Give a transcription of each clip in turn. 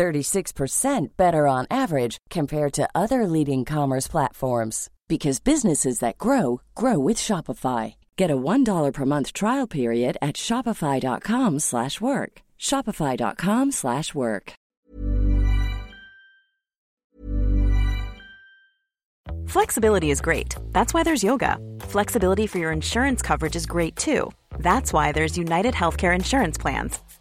36% better on average compared to other leading commerce platforms because businesses that grow grow with Shopify. Get a $1 per month trial period at shopify.com/work. shopify.com/work. Flexibility is great. That's why there's yoga. Flexibility for your insurance coverage is great too. That's why there's United Healthcare insurance plans.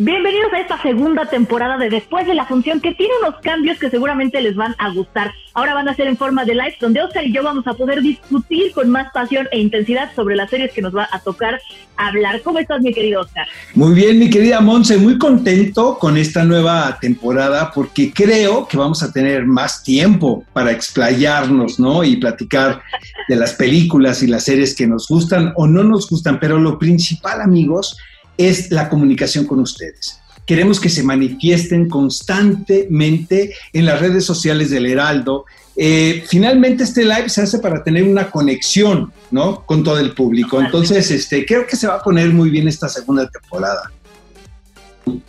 Bienvenidos a esta segunda temporada de Después de la Función, que tiene unos cambios que seguramente les van a gustar. Ahora van a ser en forma de live, donde Oscar y yo vamos a poder discutir con más pasión e intensidad sobre las series que nos va a tocar hablar. ¿Cómo estás, mi querido Oscar? Muy bien, mi querida Monse, muy contento con esta nueva temporada porque creo que vamos a tener más tiempo para explayarnos, ¿no? Y platicar de las películas y las series que nos gustan o no nos gustan. Pero lo principal, amigos, es la comunicación con ustedes. Queremos que se manifiesten constantemente en las redes sociales del Heraldo. Eh, finalmente este live se hace para tener una conexión, ¿no? Con todo el público. Entonces, este, creo que se va a poner muy bien esta segunda temporada.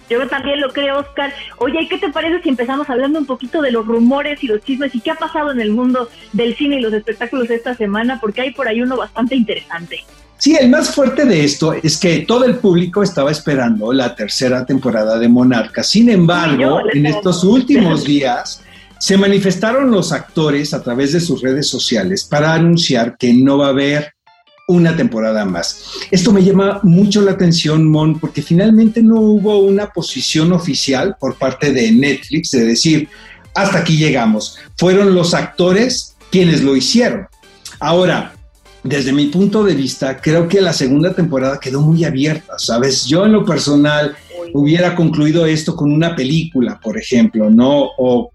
Yo también lo creo, Oscar. Oye, ¿qué te parece si empezamos hablando un poquito de los rumores y los chismes y qué ha pasado en el mundo del cine y los espectáculos esta semana? Porque hay por ahí uno bastante interesante. Sí, el más fuerte de esto es que todo el público estaba esperando la tercera temporada de Monarca. Sin embargo, en estos últimos días se manifestaron los actores a través de sus redes sociales para anunciar que no va a haber una temporada más. Esto me llama mucho la atención, Mon, porque finalmente no hubo una posición oficial por parte de Netflix de decir, hasta aquí llegamos. Fueron los actores quienes lo hicieron. Ahora, desde mi punto de vista, creo que la segunda temporada quedó muy abierta, ¿sabes? Yo en lo personal hubiera concluido esto con una película, por ejemplo, ¿no? O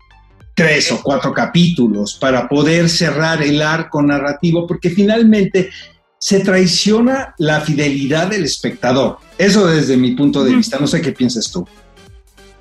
tres o cuatro capítulos para poder cerrar el arco narrativo, porque finalmente se traiciona la fidelidad del espectador. Eso desde mi punto de vista, no sé qué piensas tú.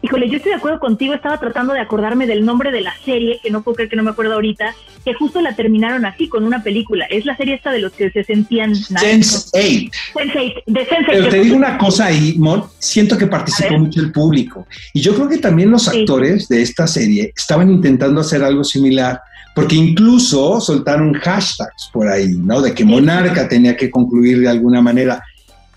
Híjole, yo estoy de acuerdo contigo, estaba tratando de acordarme del nombre de la serie, que no puedo creer que no me acuerdo ahorita, que justo la terminaron así, con una película. Es la serie esta de los que se sentían... Sense8. Sense8, de Sense8. Pero te digo una cosa ahí, Mon, siento que participó mucho el público. Y yo creo que también los actores de esta serie estaban intentando hacer algo similar, porque incluso soltaron hashtags por ahí, ¿no? De que Monarca tenía que concluir de alguna manera.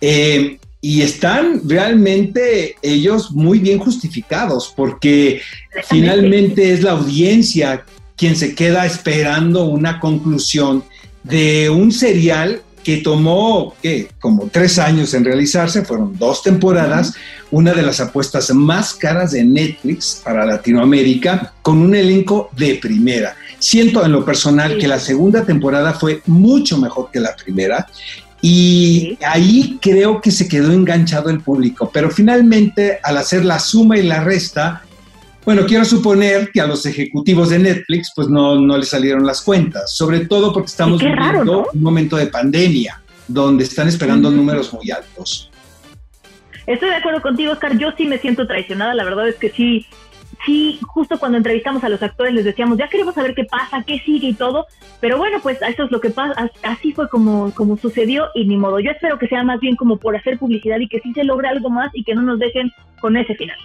Eh, y están realmente ellos muy bien justificados porque finalmente es la audiencia quien se queda esperando una conclusión de un serial que tomó ¿qué? como tres años en realizarse, fueron dos temporadas, una de las apuestas más caras de Netflix para Latinoamérica, con un elenco de primera. Siento en lo personal que la segunda temporada fue mucho mejor que la primera y ahí creo que se quedó enganchado el público, pero finalmente al hacer la suma y la resta, bueno, quiero suponer que a los ejecutivos de Netflix pues no, no les salieron las cuentas, sobre todo porque estamos viviendo un momento de pandemia, donde están esperando números muy altos. Estoy de acuerdo contigo, Oscar. Yo sí me siento traicionada. La verdad es que sí, sí, justo cuando entrevistamos a los actores les decíamos, ya queremos saber qué pasa, qué sigue y todo, pero bueno, pues eso es lo que pasa, así fue como, como sucedió y ni modo. Yo espero que sea más bien como por hacer publicidad y que sí se logre algo más y que no nos dejen con ese final.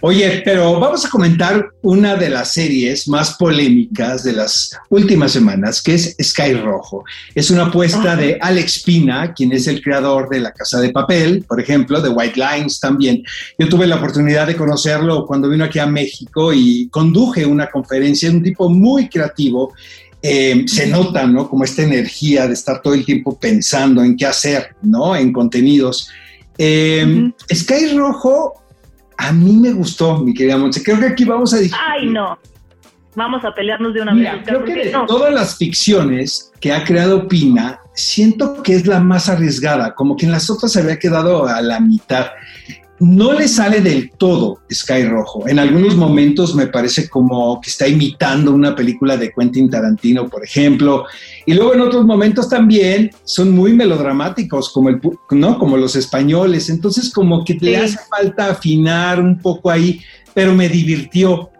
Oye, pero vamos a comentar una de las series más polémicas de las últimas semanas, que es Sky Rojo. Es una apuesta de Alex Pina, quien es el creador de La Casa de Papel, por ejemplo, de White Lines también. Yo tuve la oportunidad de conocerlo cuando vino aquí a México y conduje una conferencia, un tipo muy creativo Eh, se nota, ¿no? Como esta energía de estar todo el tiempo pensando en qué hacer, ¿no? En contenidos. Eh, Sky Rojo, a mí me gustó, mi querida Monse. Creo que aquí vamos a... Ay, no. Vamos a pelearnos de una vez. Creo que de todas las ficciones que ha creado Pina, siento que es la más arriesgada, como que en las otras se había quedado a la mitad. No le sale del todo Sky Rojo. En algunos momentos me parece como que está imitando una película de Quentin Tarantino, por ejemplo. Y luego en otros momentos también son muy melodramáticos, como, el, ¿no? como los españoles. Entonces como que le hace falta afinar un poco ahí, pero me divirtió.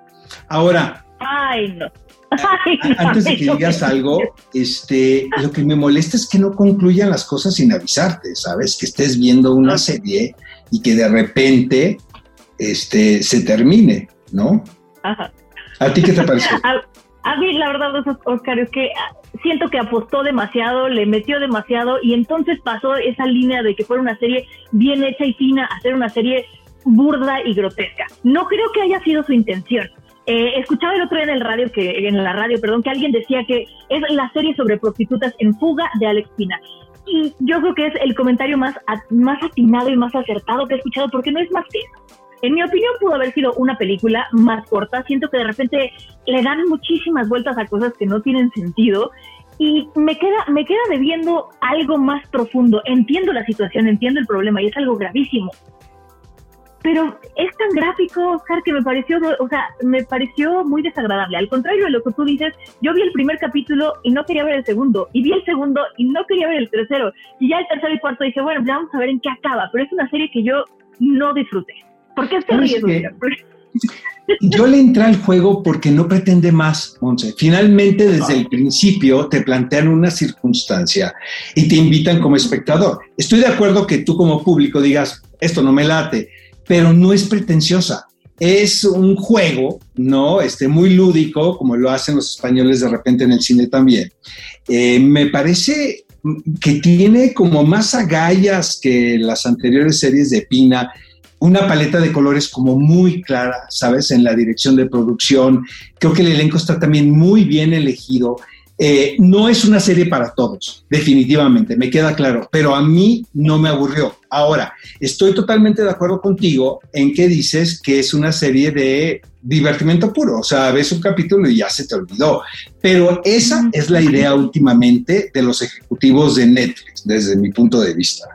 Ahora, Ay, no. Antes de que digas algo, este, lo que me molesta es que no concluyan las cosas sin avisarte, ¿sabes? Que estés viendo una serie y que de repente este, se termine, ¿no? Ajá. ¿A ti qué te pareció? A, mí, la verdad, Oscar, es que siento que apostó demasiado, le metió demasiado y entonces pasó esa línea de que fuera una serie bien hecha y fina a ser una serie burda y grotesca. No creo que haya sido su intención. Eh, escuchaba el otro día en el radio que en la radio, perdón, que alguien decía que es la serie sobre prostitutas en fuga de Alex Pina. Y yo creo que es el comentario más, más atinado y más acertado que he escuchado porque no es más que. En mi opinión pudo haber sido una película más corta. Siento que de repente le dan muchísimas vueltas a cosas que no tienen sentido y me queda, me queda debiendo algo más profundo. Entiendo la situación, entiendo el problema y es algo gravísimo pero es tan gráfico, Oscar, que me pareció, o sea, me pareció muy desagradable. Al contrario de lo que tú dices, yo vi el primer capítulo y no quería ver el segundo, y vi el segundo y no quería ver el tercero, y ya el tercero y cuarto dije, bueno, ya vamos a ver en qué acaba, pero es una serie que yo no disfruté. ¿Por qué te ríes, Yo le entré al juego porque no pretende más, Monse. Finalmente, desde el principio, te plantean una circunstancia y te invitan como espectador. Estoy de acuerdo que tú como público digas, esto no me late, pero no es pretenciosa. Es un juego, ¿no? Este, muy lúdico, como lo hacen los españoles de repente en el cine también. Eh, me parece que tiene como más agallas que las anteriores series de Pina, una paleta de colores como muy clara, ¿sabes? En la dirección de producción. Creo que el elenco está también muy bien elegido. Eh, no es una serie para todos, definitivamente, me queda claro, pero a mí no me aburrió. Ahora, estoy totalmente de acuerdo contigo en que dices que es una serie de divertimento puro, o sea, ves un capítulo y ya se te olvidó, pero esa es la idea últimamente de los ejecutivos de Netflix, desde mi punto de vista.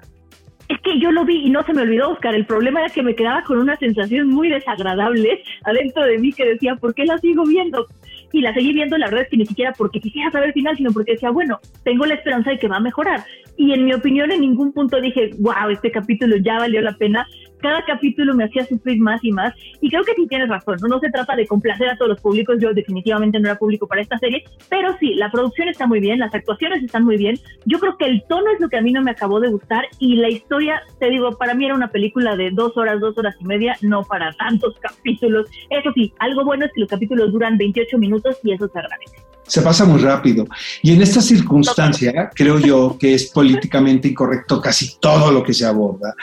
Es que yo lo vi y no se me olvidó, Oscar. El problema era que me quedaba con una sensación muy desagradable adentro de mí que decía, ¿por qué la sigo viendo? Y la seguí viendo, la verdad es que ni siquiera porque quisiera saber el final, sino porque decía, bueno, tengo la esperanza de que va a mejorar. Y en mi opinión, en ningún punto dije, wow, este capítulo ya valió la pena. Cada capítulo me hacía sufrir más y más. Y creo que sí tienes razón, no, no se trata de complacer a todos los públicos. Yo definitivamente no era público para esta serie, pero sí, la producción está muy bien, las actuaciones están muy bien. Yo creo que el tono es lo que a mí no me acabó de gustar y la historia, te digo, para mí era una película de dos horas, dos horas y media, no para tantos capítulos. Eso sí, algo bueno es que los capítulos duran 28 minutos y eso se agradece se pasa muy rápido. Y en esta circunstancia, creo yo que es políticamente incorrecto casi todo lo que se aborda.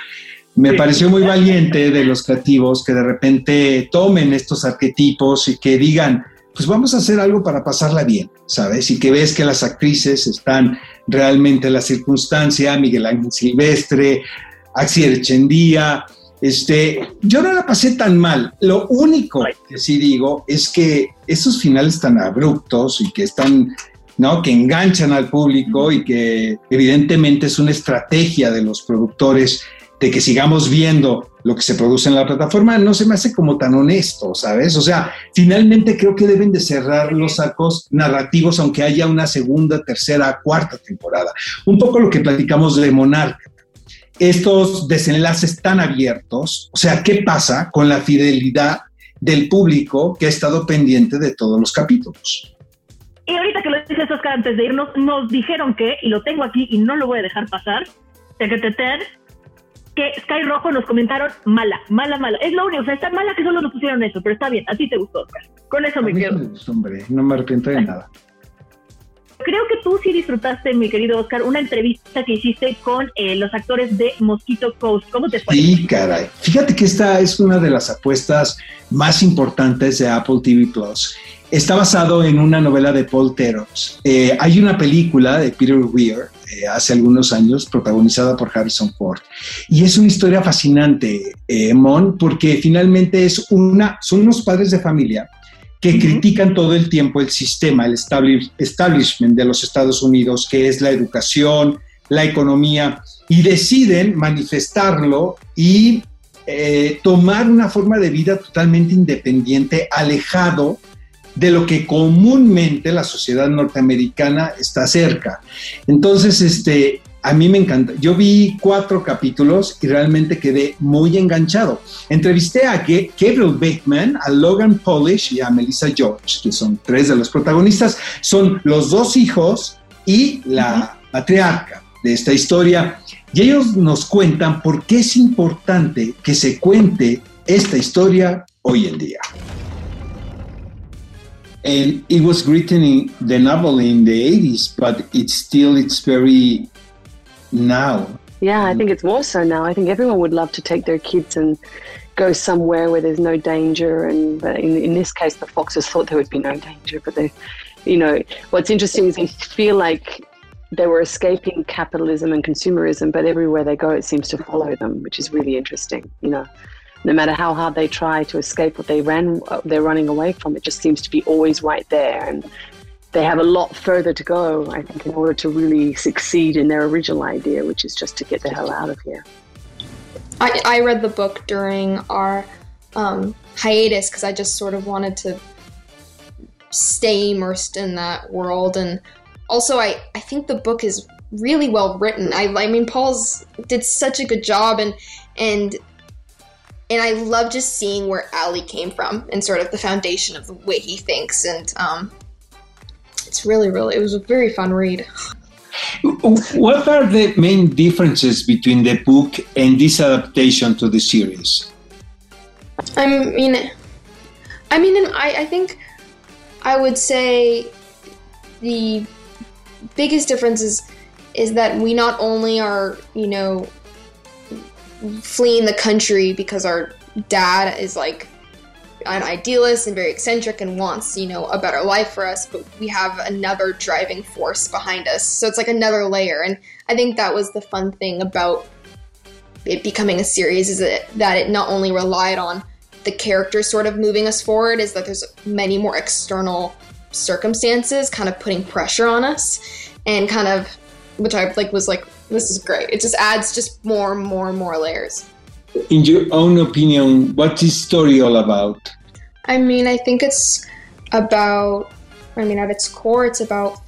Me pareció muy valiente de los creativos que de repente tomen estos arquetipos y que digan, pues vamos a hacer algo para pasarla bien, ¿sabes? Y que ves que las actrices están realmente en la circunstancia, Miguel Ángel Silvestre, Axel Echendía, este, yo no la pasé tan mal. Lo único que sí digo es que esos finales tan abruptos y que están, ¿no? Que enganchan al público y que evidentemente es una estrategia de los productores de que sigamos viendo lo que se produce en la plataforma, no se me hace como tan honesto, ¿sabes? O sea, finalmente creo que deben de cerrar los sacos narrativos, aunque haya una segunda, tercera, cuarta temporada. Un poco lo que platicamos de Monarca estos desenlaces tan abiertos, o sea, ¿qué pasa con la fidelidad del público que ha estado pendiente de todos los capítulos? Y ahorita que lo dices, Oscar, antes de irnos, nos dijeron que, y lo tengo aquí y no lo voy a dejar pasar, que Sky Rojo nos comentaron mala, mala, mala. Es lo único, o sea, está mala que solo nos pusieron eso, pero está bien, a ti te gustó, Oscar. Con eso me quedo. Me hombre, no me arrepiento de nada. Creo que tú sí disfrutaste, mi querido Oscar, una entrevista que hiciste con eh, los actores de Mosquito Coast. ¿Cómo te fue? Sí, caray. Fíjate que esta es una de las apuestas más importantes de Apple TV Plus. Está basado en una novela de Paul Teros. Eh, hay una película de Peter Weir eh, hace algunos años, protagonizada por Harrison Ford. Y es una historia fascinante, eh, Mon, porque finalmente es una, son unos padres de familia que critican todo el tiempo el sistema, el establishment de los Estados Unidos, que es la educación, la economía, y deciden manifestarlo y eh, tomar una forma de vida totalmente independiente, alejado de lo que comúnmente la sociedad norteamericana está cerca. Entonces, este, a mí me encanta. Yo vi cuatro capítulos y realmente quedé muy enganchado. Entrevisté a Gabriel Bateman, a Logan Polish y a Melissa George, que son tres de los protagonistas. Son los dos hijos y la patriarca de esta historia. Y ellos nos cuentan por qué es importante que se cuente esta historia hoy en día. And it was written in the novel in the 80s, but it's still it's very now. Yeah, I mm. think it's more so now. I think everyone would love to take their kids and go somewhere where there's no danger. And but in, in this case, the foxes thought there would be no danger, but they, you know, what's interesting is they feel like they were escaping capitalism and consumerism, but everywhere they go, it seems to follow them, which is really interesting. You know, no matter how hard they try to escape what they ran, they're running away from. It just seems to be always right there, and they have a lot further to go. I think in order to really succeed in their original idea, which is just to get the hell out of here. I, I read the book during our um, hiatus because I just sort of wanted to stay immersed in that world and also I, I think the book is really well written. I, I mean Paul's did such a good job and and and I love just seeing where Ali came from and sort of the foundation of the way he thinks and um, it's really really it was a very fun read. What are the main differences between the book and this adaptation to the series? I mean, I mean, I, I think I would say the biggest difference is is that we not only are you know fleeing the country because our dad is like an idealist and very eccentric and wants you know a better life for us but we have another driving force behind us. So it's like another layer. And i think that was the fun thing about it becoming a series is that, that it not only relied on the characters sort of moving us forward is that there's many more external circumstances kind of putting pressure on us and kind of which I like was like this is great. It just adds just more and more and more layers. In your own opinion, what's this story all about? I mean, I think it's about I mean at its core it's about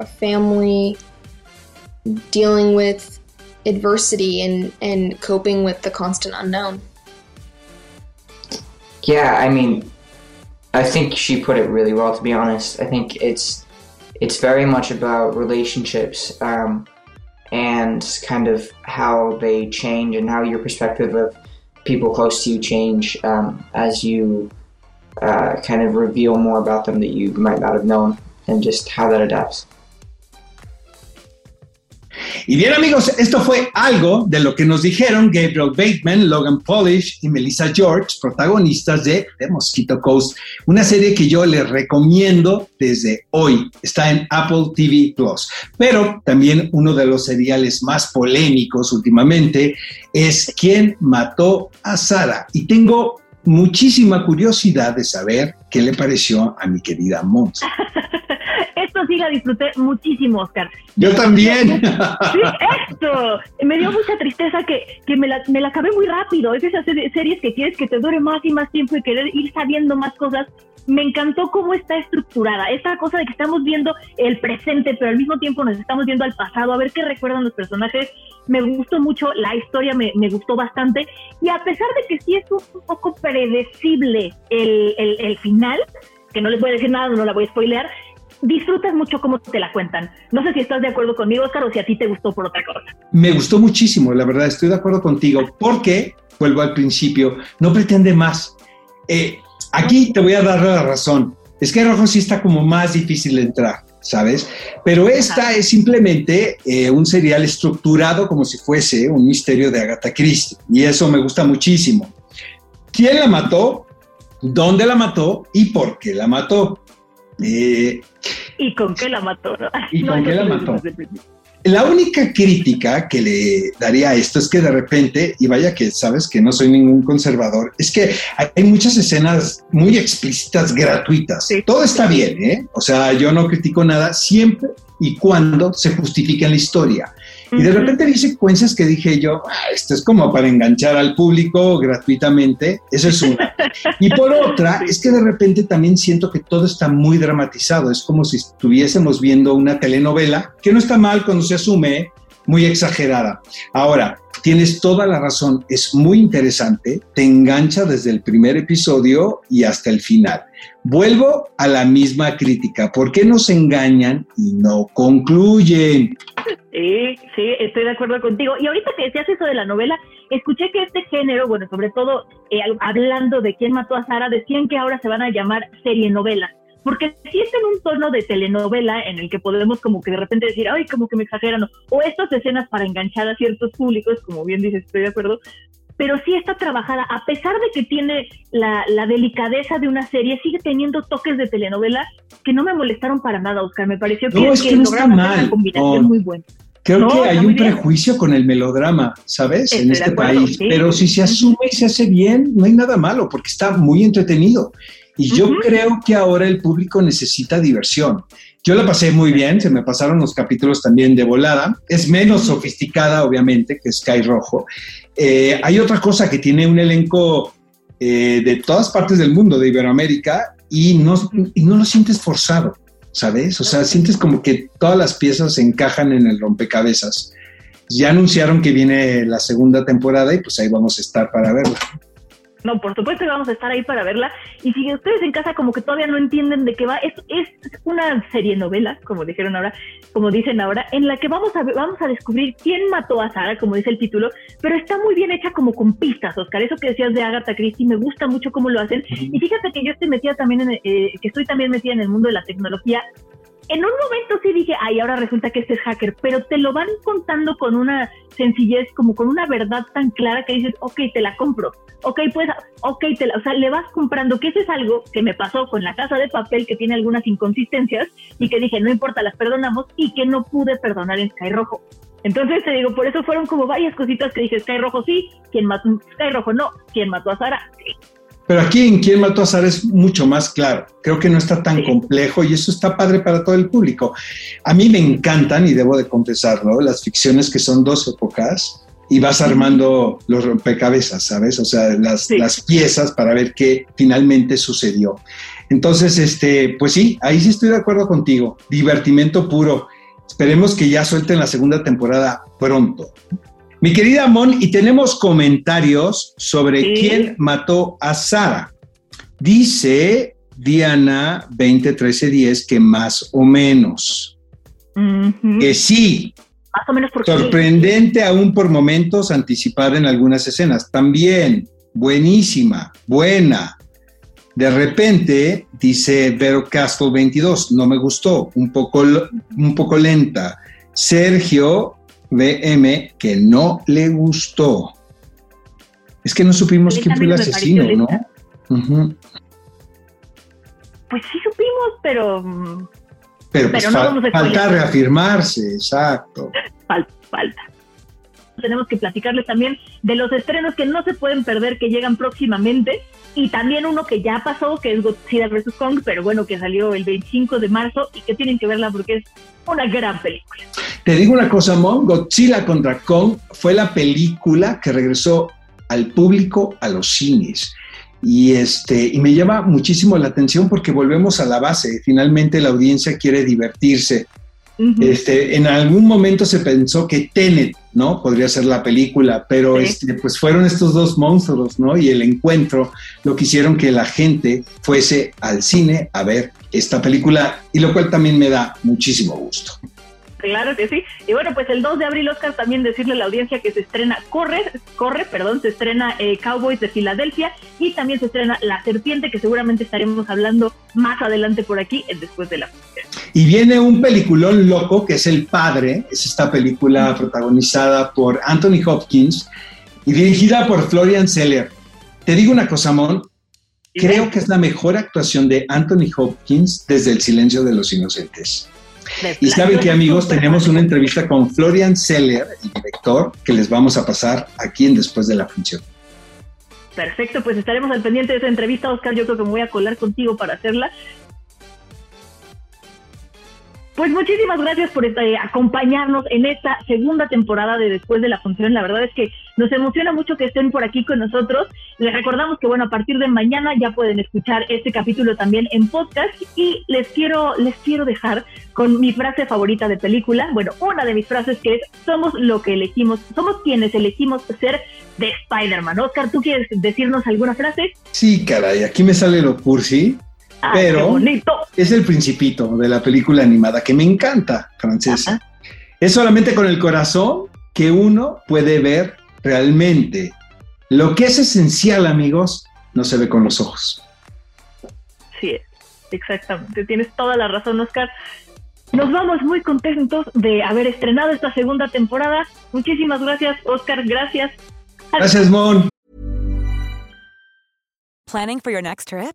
a family dealing with adversity and and coping with the constant unknown. Yeah, I mean I think she put it really well. To be honest, I think it's it's very much about relationships um, and kind of how they change and how your perspective of people close to you change um, as you uh, kind of reveal more about them that you might not have known and just how that adapts. Y bien amigos, esto fue algo de lo que nos dijeron Gabriel Bateman, Logan Polish y Melissa George, protagonistas de The Mosquito Coast, una serie que yo les recomiendo desde hoy. Está en Apple TV Plus. Pero también uno de los seriales más polémicos últimamente es ¿Quién mató a Sara? Y tengo muchísima curiosidad de saber qué le pareció a mi querida Mons. sí la disfruté muchísimo, Oscar. Yo también. Sí, esto. Me dio mucha tristeza que, que me, la, me la acabé muy rápido. Es esas series que quieres que te dure más y más tiempo y querer ir sabiendo más cosas. Me encantó cómo está estructurada. Esta cosa de que estamos viendo el presente, pero al mismo tiempo nos estamos viendo al pasado, a ver qué recuerdan los personajes. Me gustó mucho, la historia me, me gustó bastante. Y a pesar de que sí es un, poco predecible el, el, el final, que no les voy a decir nada, no la voy a spoilear, disfrutas mucho cómo te la cuentan. No sé si estás de acuerdo conmigo, Oscar, o si a ti te gustó por otra cosa. Me gustó muchísimo, la verdad, estoy de acuerdo contigo, porque, vuelvo al principio, no pretende más. Eh, aquí te voy a dar la razón. Es que Rojo sí está como más difícil de entrar, ¿sabes? Pero esta es simplemente eh, un serial estructurado como si fuese un misterio de Agatha Christie. Y eso me gusta muchísimo. ¿Quién la mató? ¿Dónde la mató? ¿Y por qué la mató? Eh, ¿Y con qué la mató? ¿Y con qué la mató? La única crítica que le daría a esto es que de repente, y vaya que sabes que no soy ningún conservador, es que hay muchas escenas muy explícitas, gratuitas. Todo está bien, ¿eh? O sea, yo no critico nada siempre y cuando se justifique la historia. Y de repente vi secuencias que dije yo, ah, esto es como para enganchar al público gratuitamente, eso es una. Y por otra, es que de repente también siento que todo está muy dramatizado, es como si estuviésemos viendo una telenovela, que no está mal cuando se asume, muy exagerada. Ahora, tienes toda la razón, es muy interesante, te engancha desde el primer episodio y hasta el final. Vuelvo a la misma crítica, ¿por qué nos engañan y no concluyen? Sí, sí, estoy de acuerdo contigo. Y ahorita que decías eso de la novela, escuché que este género, bueno, sobre todo eh, hablando de quién mató a Sara, decían que ahora se van a llamar serie novela porque si es en un tono de telenovela en el que podemos como que de repente decir, ay, como que me exageran, o estas escenas para enganchar a ciertos públicos, como bien dices, estoy de acuerdo, pero sí está trabajada, a pesar de que tiene la, delicadeza de una serie, sigue teniendo toques de telenovela que no me molestaron para nada, Oscar, me pareció que, es que, no está mal. combinación muy buena. Creo que hay un prejuicio con el melodrama, ¿sabes? en este país. Pero si se asume y se hace bien, no hay nada malo, porque está muy entretenido. Y yo creo que ahora el público necesita diversión. Yo la pasé muy bien, se me pasaron los capítulos también de volada. Es menos sofisticada, obviamente, que Sky Rojo. Eh, hay otra cosa que tiene un elenco eh, de todas partes del mundo, de Iberoamérica, y no, y no lo sientes forzado, ¿sabes? O sea, sientes como que todas las piezas se encajan en el rompecabezas. Ya anunciaron que viene la segunda temporada y pues ahí vamos a estar para verlo. No, por supuesto que vamos a estar ahí para verla. Y si ustedes en casa como que todavía no entienden de qué va, es, es una serie novela, como dijeron ahora, como dicen ahora, en la que vamos a vamos a descubrir quién mató a Sara, como dice el título, pero está muy bien hecha como con pistas, Oscar. Eso que decías de Agatha Christie, me gusta mucho cómo lo hacen. Y fíjate que yo estoy metida también en, eh, que estoy también metida en el mundo de la tecnología en un momento sí dije, ay, ahora resulta que este es hacker, pero te lo van contando con una sencillez, como con una verdad tan clara que dices, ok, te la compro, ok, pues, ok, te la, o sea, le vas comprando, que eso es algo que me pasó con la casa de papel, que tiene algunas inconsistencias, y que dije, no importa, las perdonamos, y que no pude perdonar en Sky Rojo. Entonces te digo, por eso fueron como varias cositas que dije, Sky Rojo sí, quien mató, Sky Rojo no, quien mató a Sara, sí. Pero aquí en Quién mató a Sara es mucho más claro. Creo que no está tan complejo y eso está padre para todo el público. A mí me encantan, y debo de confesarlo, las ficciones que son dos épocas y vas armando los rompecabezas, ¿sabes? O sea, las, las piezas para ver qué finalmente sucedió. Entonces, este, pues sí, ahí sí estoy de acuerdo contigo. Divertimento puro. Esperemos que ya suelten la segunda temporada pronto. Mi querida Mon, y tenemos comentarios sobre quién mató a Sara. Dice Diana 201310 que más o menos. Que sí. Más o menos Sorprendente aún por momentos anticipada en algunas escenas. También buenísima, buena. De repente, dice Vero Castle 22, no me gustó, un poco, un poco lenta. Sergio BM que no le gustó. Es que no supimos quién fue el asesino, ¿no? Pues sí supimos, pero... Pero, pues falta reafirmarse, exacto. Falta, falta. Tenemos que platicarles también de los estrenos que no se pueden perder, que llegan próximamente, y también uno que ya pasó, que es Godzilla vs. Kong, pero bueno, que salió el 25 de marzo y que tienen que verla porque es una gran película. Te digo una cosa, Mon, Godzilla contra Kong fue la película que regresó al público a los cines. Y, este, y me llama muchísimo la atención porque volvemos a la base. Finalmente la audiencia quiere divertirse. Este, en algún momento se pensó que Tenet, ¿no? Podría ser la película, pero este, pues fueron estos dos monstruos, ¿no? Y el encuentro lo que hicieron que la gente fuese al cine a ver esta película y lo cual también me da muchísimo gusto. Claro que sí. Y bueno, pues el 2 de abril, Oscar, también decirle a la audiencia que se estrena Corre, Corre, perdón, se estrena eh, Cowboys de Filadelfia y también se estrena La Serpiente, que seguramente estaremos hablando más adelante por aquí, eh, después de la y viene un peliculón loco que es El Padre, es esta película protagonizada por Anthony Hopkins y dirigida por Florian Seller. Te digo una cosa, Mon, creo que es la mejor actuación de Anthony Hopkins desde El silencio de los inocentes. Y saben que amigos, tenemos una entrevista con Florian Seller, el director, que les vamos a pasar aquí en Después de la Función. Perfecto, pues estaremos al pendiente de esa entrevista, Oscar. Yo creo que me voy a colar contigo para hacerla. Pues muchísimas gracias por este, acompañarnos en esta segunda temporada de Después de la Función. La verdad es que nos emociona mucho que estén por aquí con nosotros. Les recordamos que, bueno, a partir de mañana ya pueden escuchar este capítulo también en podcast y les quiero, les quiero dejar con mi frase favorita de película. Bueno, una de mis frases que es, somos lo que elegimos, somos quienes elegimos ser de Spider-Man. Oscar, ¿tú quieres decirnos alguna frase? Sí, caray, aquí me sale lo cursi pero es el principito de la película animada que me encanta, francesa. Es solamente con el corazón que uno puede ver realmente. Lo que es esencial, amigos, no se ve con los ojos. Sí, exactamente. Tienes toda la razón, Oscar. Nos vamos muy contentos de haber estrenado esta segunda temporada. Muchísimas gracias, Oscar. Gracias. Gracias, Mon. Planning for your next trip?